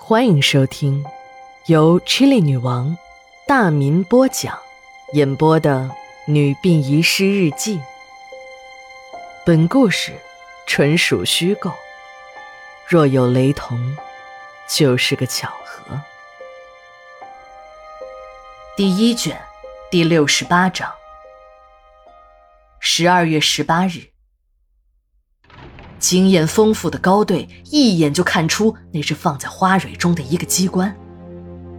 欢迎收听由 Chili 女王大民播讲、演播的《女病遗失日记》。本故事纯属虚构，若有雷同，就是个巧合。第一卷第六十八章。十二月十八日。经验丰富的高队一眼就看出那是放在花蕊中的一个机关，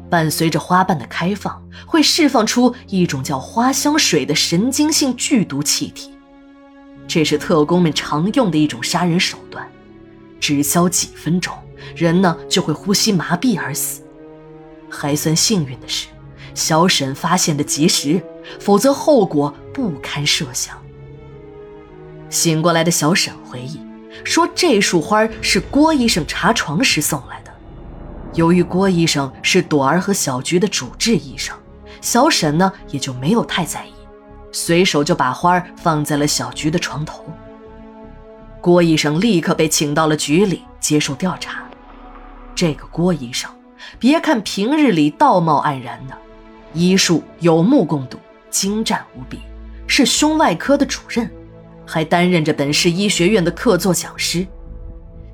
伴随着花瓣的开放，会释放出一种叫花香水的神经性剧毒气体。这是特工们常用的一种杀人手段，只消几分钟，人呢就会呼吸麻痹而死。还算幸运的是，小沈发现的及时，否则后果不堪设想。醒过来的小沈回忆。说这束花是郭医生查床时送来的。由于郭医生是朵儿和小菊的主治医生，小沈呢也就没有太在意，随手就把花放在了小菊的床头。郭医生立刻被请到了局里接受调查。这个郭医生，别看平日里道貌岸然的，医术有目共睹，精湛无比，是胸外科的主任。还担任着本市医学院的客座讲师，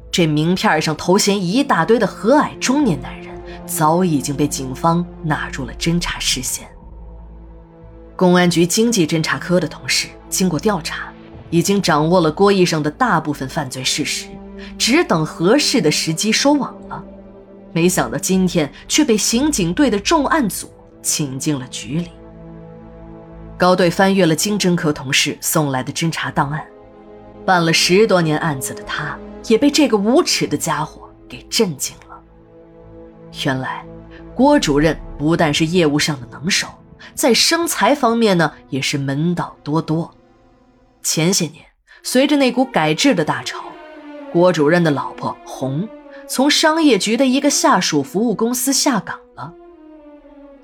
这名片上头衔一大堆的和蔼中年男人，早已经被警方纳入了侦查视线。公安局经济侦查科的同事经过调查，已经掌握了郭医生的大部分犯罪事实，只等合适的时机收网了。没想到今天却被刑警队的重案组请进了局里。高队翻阅了经侦科同事送来的侦查档案，办了十多年案子的他，也被这个无耻的家伙给震惊了。原来，郭主任不但是业务上的能手，在生财方面呢，也是门道多多。前些年，随着那股改制的大潮，郭主任的老婆红从商业局的一个下属服务公司下岗了。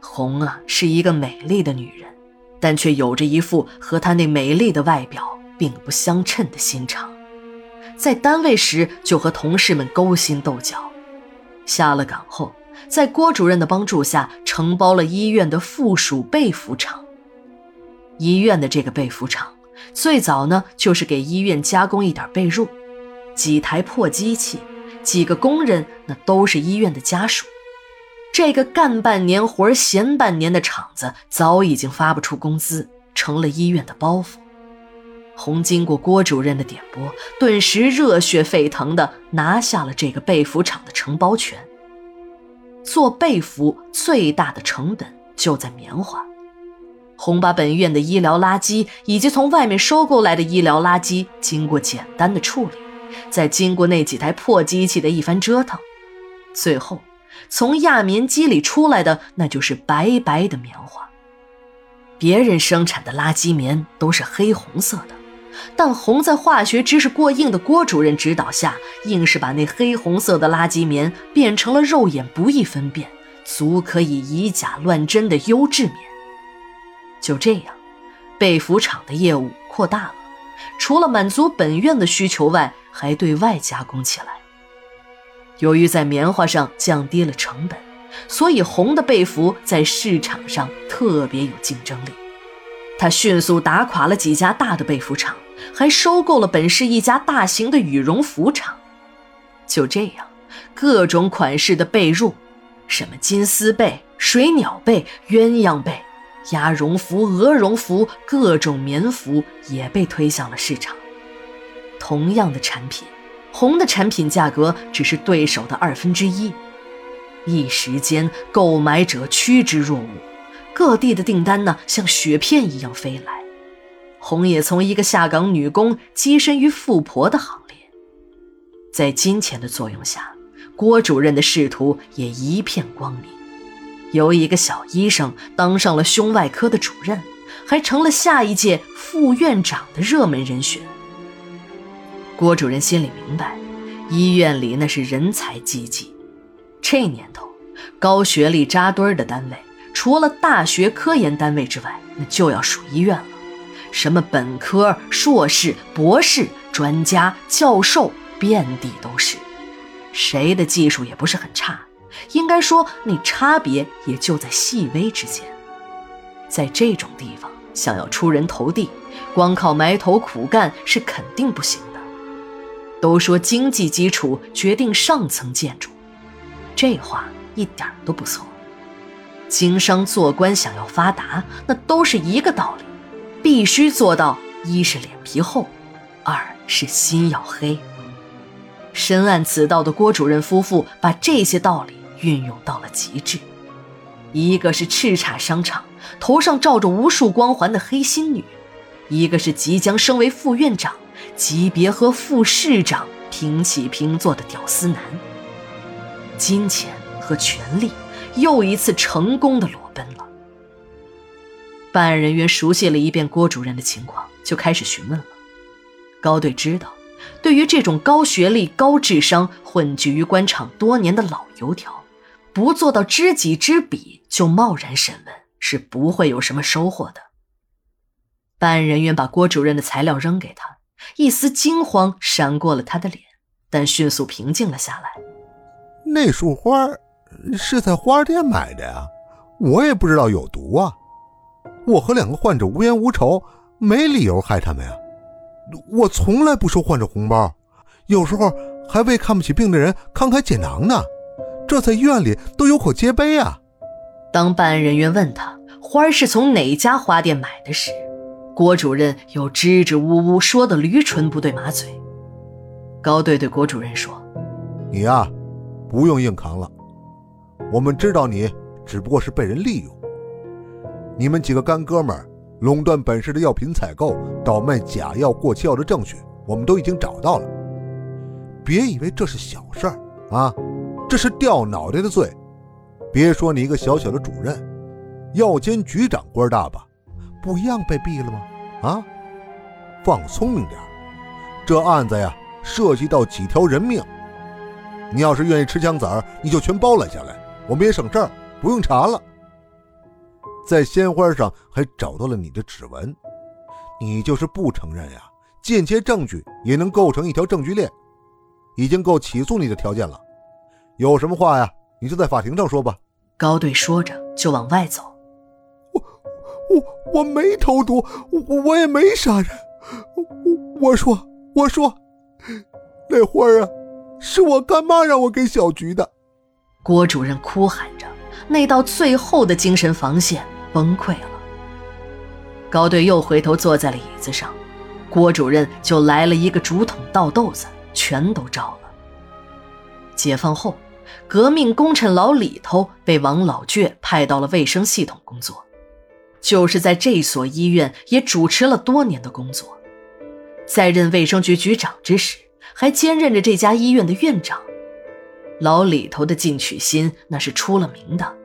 红啊，是一个美丽的女人。但却有着一副和她那美丽的外表并不相称的心肠，在单位时就和同事们勾心斗角，下了岗后，在郭主任的帮助下承包了医院的附属被服厂。医院的这个被服厂，最早呢就是给医院加工一点被褥，几台破机器，几个工人，那都是医院的家属。这个干半年活闲半年的厂子早已经发不出工资，成了医院的包袱。红经过郭主任的点拨，顿时热血沸腾地拿下了这个被服厂的承包权。做被服最大的成本就在棉花。红把本院的医疗垃圾以及从外面收购来的医疗垃圾，经过简单的处理，再经过那几台破机器的一番折腾，最后。从轧棉机里出来的那就是白白的棉花。别人生产的垃圾棉都是黑红色的，但红在化学知识过硬的郭主任指导下，硬是把那黑红色的垃圾棉变成了肉眼不易分辨、足可以以假乱真的优质棉。就这样，被服厂的业务扩大了，除了满足本院的需求外，还对外加工起来。由于在棉花上降低了成本，所以红的被服在市场上特别有竞争力。他迅速打垮了几家大的被服厂，还收购了本市一家大型的羽绒服厂。就这样，各种款式的被褥，什么金丝被、水鸟被、鸳鸯被、鸭绒服、鹅绒服，各种棉服也被推向了市场。同样的产品。红的产品价格只是对手的二分之一，一时间购买者趋之若鹜，各地的订单呢像雪片一样飞来，红也从一个下岗女工跻身于富婆的行列，在金钱的作用下，郭主任的仕途也一片光明，由一个小医生当上了胸外科的主任，还成了下一届副院长的热门人选。郭主任心里明白，医院里那是人才济济。这年头，高学历扎堆儿的单位，除了大学科研单位之外，那就要数医院了。什么本科、硕士、博士、专家、教授，遍地都是。谁的技术也不是很差，应该说那差别也就在细微之间。在这种地方，想要出人头地，光靠埋头苦干是肯定不行。都说经济基础决定上层建筑，这话一点都不错。经商做官想要发达，那都是一个道理，必须做到一是脸皮厚，二是心要黑。深谙此道的郭主任夫妇把这些道理运用到了极致。一个是叱咤商场，头上罩着无数光环的黑心女；一个是即将升为副院长，级别和副市长平起平坐的屌丝男。金钱和权力又一次成功的裸奔了。办案人员熟悉了一遍郭主任的情况，就开始询问了。高队知道。对于这种高学历、高智商、混迹于官场多年的老油条，不做到知己知彼就贸然审问，是不会有什么收获的。办案人员把郭主任的材料扔给他，一丝惊慌闪过了他的脸，但迅速平静了下来。那束花是在花店买的呀，我也不知道有毒啊。我和两个患者无冤无仇，没理由害他们呀。我从来不收患者红包，有时候还为看不起病的人慷慨解囊呢。这在医院里都有口皆碑啊。当办案人员问他花是从哪家花店买的时，郭主任又支支吾吾说的驴唇不对马嘴。高队对郭主任说：“你呀，不用硬扛了。我们知道你只不过是被人利用。你们几个干哥们。”垄断本市的药品采购、倒卖假药、过期药的证据，我们都已经找到了。别以为这是小事儿啊，这是掉脑袋的罪。别说你一个小小的主任，药监局长官大吧，不一样被毙了吗？啊，放聪明点这案子呀，涉及到几条人命。你要是愿意吃枪子儿，你就全包揽下来，我们也省事儿，不用查了。在鲜花上还找到了你的指纹，你就是不承认呀？间接证据也能构成一条证据链，已经够起诉你的条件了。有什么话呀，你就在法庭上说吧。高队说着就往外走。我我没投毒，我我也没杀人。我我说我说，那花儿啊，是我干妈让我给小菊的。郭主任哭喊着。那道最后的精神防线崩溃了。高队又回头坐在了椅子上，郭主任就来了一个竹筒倒豆子，全都招了。解放后，革命功臣老李头被王老倔派到了卫生系统工作，就是在这所医院也主持了多年的工作，在任卫生局局长之时，还兼任着这家医院的院长。老李头的进取心那是出了名的。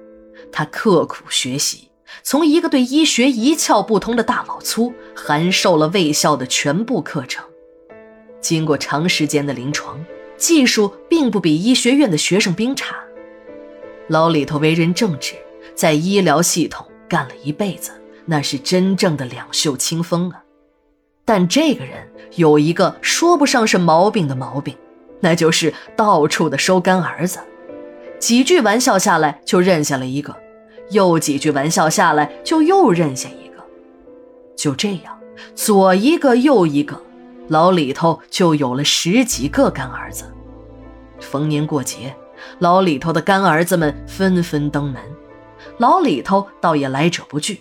他刻苦学习，从一个对医学一窍不通的大老粗，函授了卫校的全部课程。经过长时间的临床，技术并不比医学院的学生兵差。老李头为人正直，在医疗系统干了一辈子，那是真正的两袖清风啊。但这个人有一个说不上是毛病的毛病，那就是到处的收干儿子。几句玩笑下来，就认下了一个；又几句玩笑下来，就又认下一个。就这样，左一个右一个，老李头就有了十几个干儿子。逢年过节，老李头的干儿子们纷纷登门，老李头倒也来者不拒，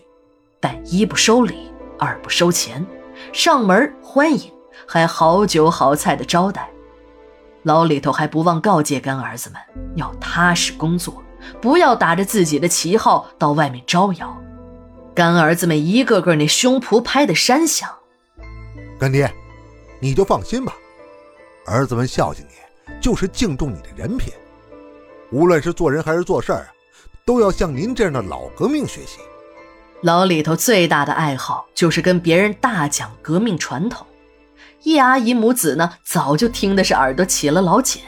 但一不收礼，二不收钱，上门欢迎，还好酒好菜的招待。老李头还不忘告诫干儿子们要踏实工作，不要打着自己的旗号到外面招摇。干儿子们一个个那胸脯拍得山响。干爹，你就放心吧，儿子们孝敬你，就是敬重你的人品。无论是做人还是做事儿，都要向您这样的老革命学习。老李头最大的爱好就是跟别人大讲革命传统。叶阿姨母子呢，早就听的是耳朵起了老茧。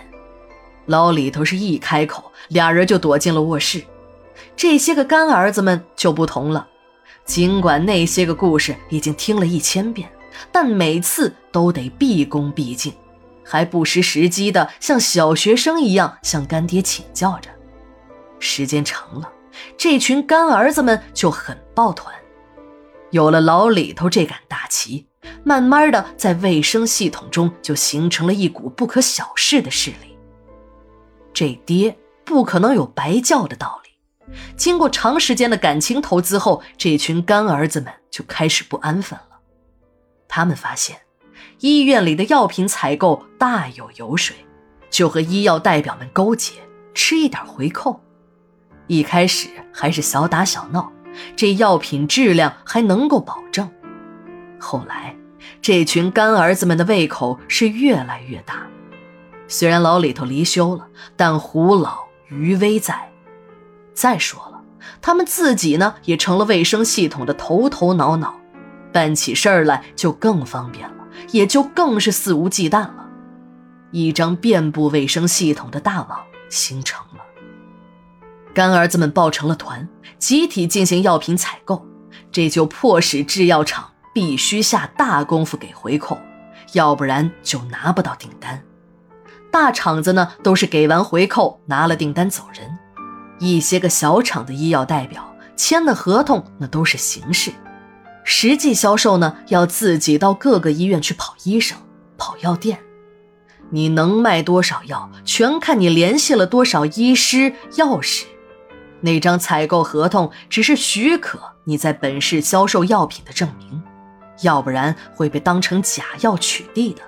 老李头是一开口，俩人就躲进了卧室。这些个干儿子们就不同了，尽管那些个故事已经听了一千遍，但每次都得毕恭毕敬，还不失时机的像小学生一样向干爹请教着。时间长了，这群干儿子们就很抱团。有了老李头这杆大旗，慢慢的在卫生系统中就形成了一股不可小视的势力。这爹不可能有白叫的道理。经过长时间的感情投资后，这群干儿子们就开始不安分了。他们发现，医院里的药品采购大有油水，就和医药代表们勾结，吃一点回扣。一开始还是小打小闹。这药品质量还能够保证。后来，这群干儿子们的胃口是越来越大。虽然老李头离休了，但胡老余威在。再说了，他们自己呢，也成了卫生系统的头头脑脑，办起事儿来就更方便了，也就更是肆无忌惮了。一张遍布卫生系统的大网形成了。干儿子们抱成了团，集体进行药品采购，这就迫使制药厂必须下大功夫给回扣，要不然就拿不到订单。大厂子呢，都是给完回扣，拿了订单走人；一些个小厂的医药代表签的合同，那都是形式，实际销售呢，要自己到各个医院去跑医生、跑药店。你能卖多少药，全看你联系了多少医师、药师。那张采购合同只是许可你在本市销售药品的证明，要不然会被当成假药取缔的。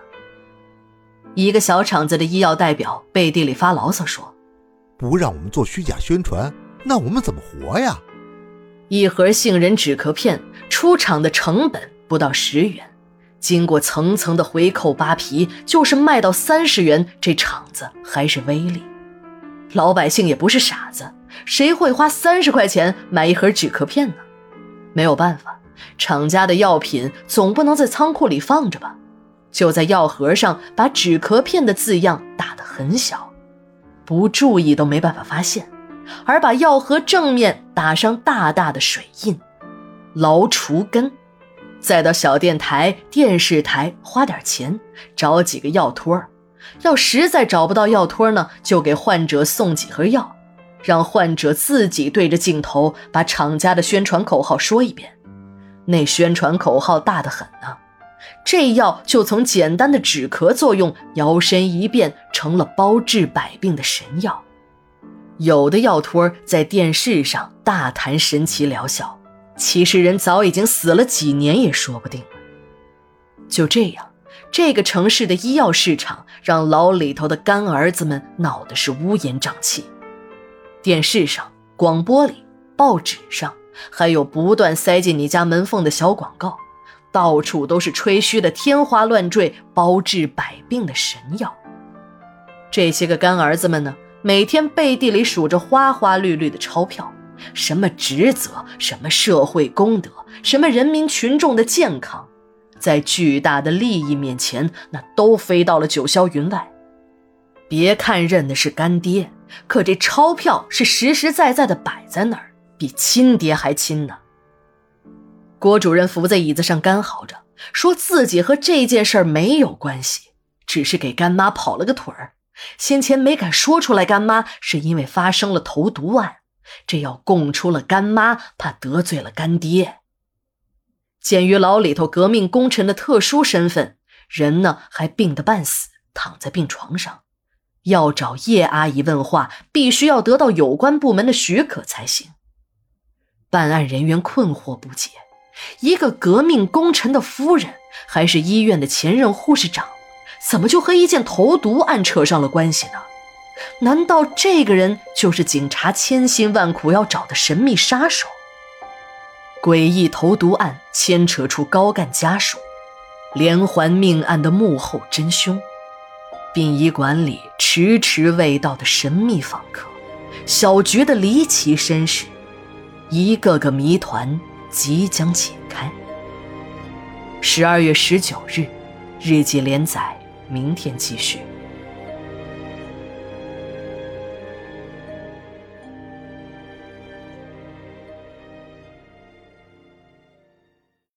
一个小厂子的医药代表背地里发牢骚说：“不让我们做虚假宣传，那我们怎么活呀？”一盒杏仁止咳片出厂的成本不到十元，经过层层的回扣扒皮，就是卖到三十元，这厂子还是微利。老百姓也不是傻子。谁会花三十块钱买一盒止咳片呢？没有办法，厂家的药品总不能在仓库里放着吧？就在药盒上把止咳片的字样打得很小，不注意都没办法发现，而把药盒正面打上大大的水印“劳除根”，再到小电台、电视台花点钱找几个药托儿，要实在找不到药托儿呢，就给患者送几盒药。让患者自己对着镜头把厂家的宣传口号说一遍，那宣传口号大得很呢。这药就从简单的止咳作用摇身一变成了包治百病的神药。有的药托在电视上大谈神奇疗效，其实人早已经死了几年也说不定。就这样，这个城市的医药市场让老李头的干儿子们闹得是乌烟瘴气。电视上、广播里、报纸上，还有不断塞进你家门缝的小广告，到处都是吹嘘的天花乱坠、包治百病的神药。这些个干儿子们呢，每天背地里数着花花绿绿的钞票，什么职责，什么社会公德，什么人民群众的健康，在巨大的利益面前，那都飞到了九霄云外。别看认的是干爹。可这钞票是实实在在的摆在那儿，比亲爹还亲呢。郭主任伏在椅子上干嚎着，说自己和这件事儿没有关系，只是给干妈跑了个腿儿。先前没敢说出来，干妈是因为发生了投毒案，这要供出了干妈，怕得罪了干爹。鉴于老里头革命功臣的特殊身份，人呢还病得半死，躺在病床上。要找叶阿姨问话，必须要得到有关部门的许可才行。办案人员困惑不解：一个革命功臣的夫人，还是医院的前任护士长，怎么就和一件投毒案扯上了关系呢？难道这个人就是警察千辛万苦要找的神秘杀手？诡异投毒案牵扯出高干家属，连环命案的幕后真凶。殡仪馆里迟迟未到的神秘访客，小菊的离奇身世，一个个谜团即将解开。十二月十九日，日记连载，明天继续。